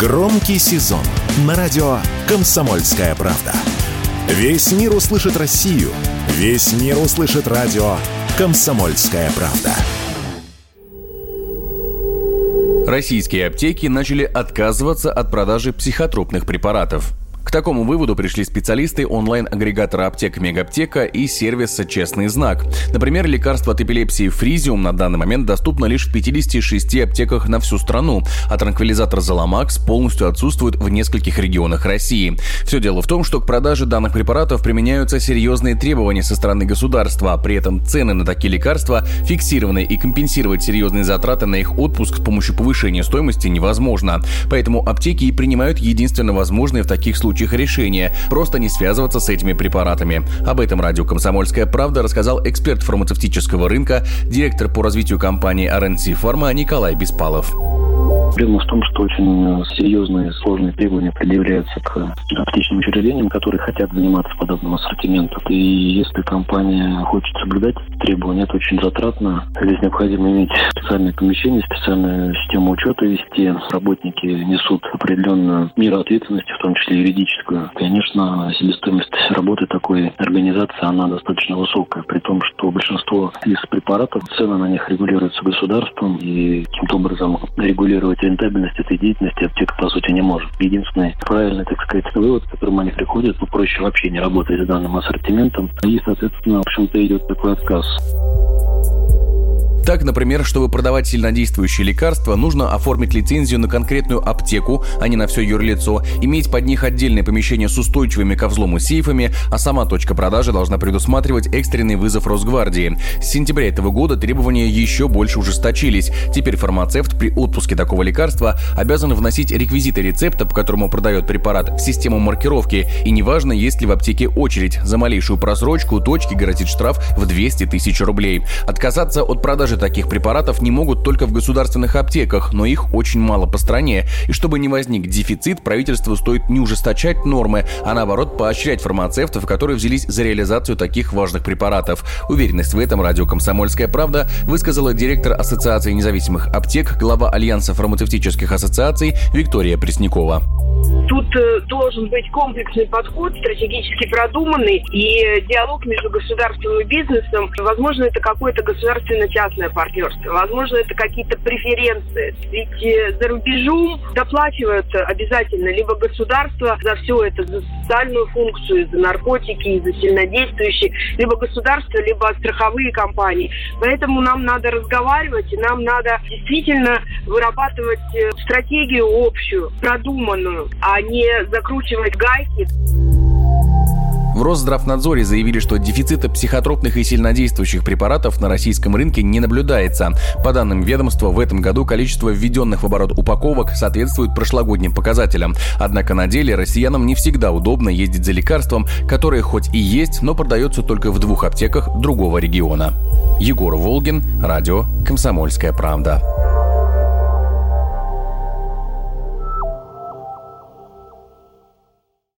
Громкий сезон на радио «Комсомольская правда». Весь мир услышит Россию. Весь мир услышит радио «Комсомольская правда». Российские аптеки начали отказываться от продажи психотропных препаратов. К такому выводу пришли специалисты онлайн-агрегатора аптек Мегаптека и сервиса «Честный знак». Например, лекарство от эпилепсии Фризиум на данный момент доступно лишь в 56 аптеках на всю страну, а транквилизатор Заломакс полностью отсутствует в нескольких регионах России. Все дело в том, что к продаже данных препаратов применяются серьезные требования со стороны государства, при этом цены на такие лекарства фиксированы и компенсировать серьезные затраты на их отпуск с помощью повышения стоимости невозможно. Поэтому аптеки и принимают единственно возможные в таких случаях случаях решения – просто не связываться с этими препаратами. Об этом радио «Комсомольская правда» рассказал эксперт фармацевтического рынка, директор по развитию компании RNC Pharma Николай Беспалов. Проблема в том, что очень серьезные сложные требования предъявляются к аптечным учреждениям, которые хотят заниматься подобным ассортиментом. И если компания хочет соблюдать требования, это очень затратно. Здесь необходимо иметь специальное помещение, специальную систему учета вести. Работники несут определенную меру ответственности, в том числе юридическую. Конечно, себестоимость работы такой организации, она достаточно высокая, при том, что большинство из препаратов, цены на них регулируются государством, и каким-то образом регулировать рентабельность этой деятельности аптека, по сути, не может. Единственный правильный, так сказать, вывод, к которому они приходят, ну, проще вообще не работать с данным ассортиментом. И, соответственно, в общем-то, идет такой отказ. Так, например, чтобы продавать сильнодействующие лекарства, нужно оформить лицензию на конкретную аптеку, а не на все юрлицо, иметь под них отдельное помещение с устойчивыми ко взлому сейфами, а сама точка продажи должна предусматривать экстренный вызов Росгвардии. С сентября этого года требования еще больше ужесточились. Теперь фармацевт при отпуске такого лекарства обязан вносить реквизиты рецепта, по которому продает препарат, в систему маркировки, и неважно, есть ли в аптеке очередь. За малейшую просрочку точки грозит штраф в 200 тысяч рублей. Отказаться от продажи таких препаратов не могут только в государственных аптеках, но их очень мало по стране. И чтобы не возник дефицит, правительству стоит не ужесточать нормы, а наоборот поощрять фармацевтов, которые взялись за реализацию таких важных препаратов. Уверенность в этом радио «Комсомольская правда» высказала директор Ассоциации независимых аптек, глава Альянса фармацевтических ассоциаций Виктория Преснякова. Тут э, должен быть комплексный подход, стратегически продуманный, и диалог между государством и бизнесом. Возможно, это какое-то государственно-частное партнерство. Возможно, это какие-то преференции. Ведь э, за рубежом доплачивают обязательно либо государство за все это, за социальную функцию, за наркотики, за сильнодействующие, либо государство, либо страховые компании. Поэтому нам надо разговаривать, и нам надо действительно вырабатывать э, стратегию общую, продуманную, а не закручивать гайки. В Росздравнадзоре заявили, что дефицита психотропных и сильнодействующих препаратов на российском рынке не наблюдается. По данным ведомства, в этом году количество введенных в оборот упаковок соответствует прошлогодним показателям. Однако на деле россиянам не всегда удобно ездить за лекарством, которое хоть и есть, но продается только в двух аптеках другого региона. Егор Волгин, радио «Комсомольская правда».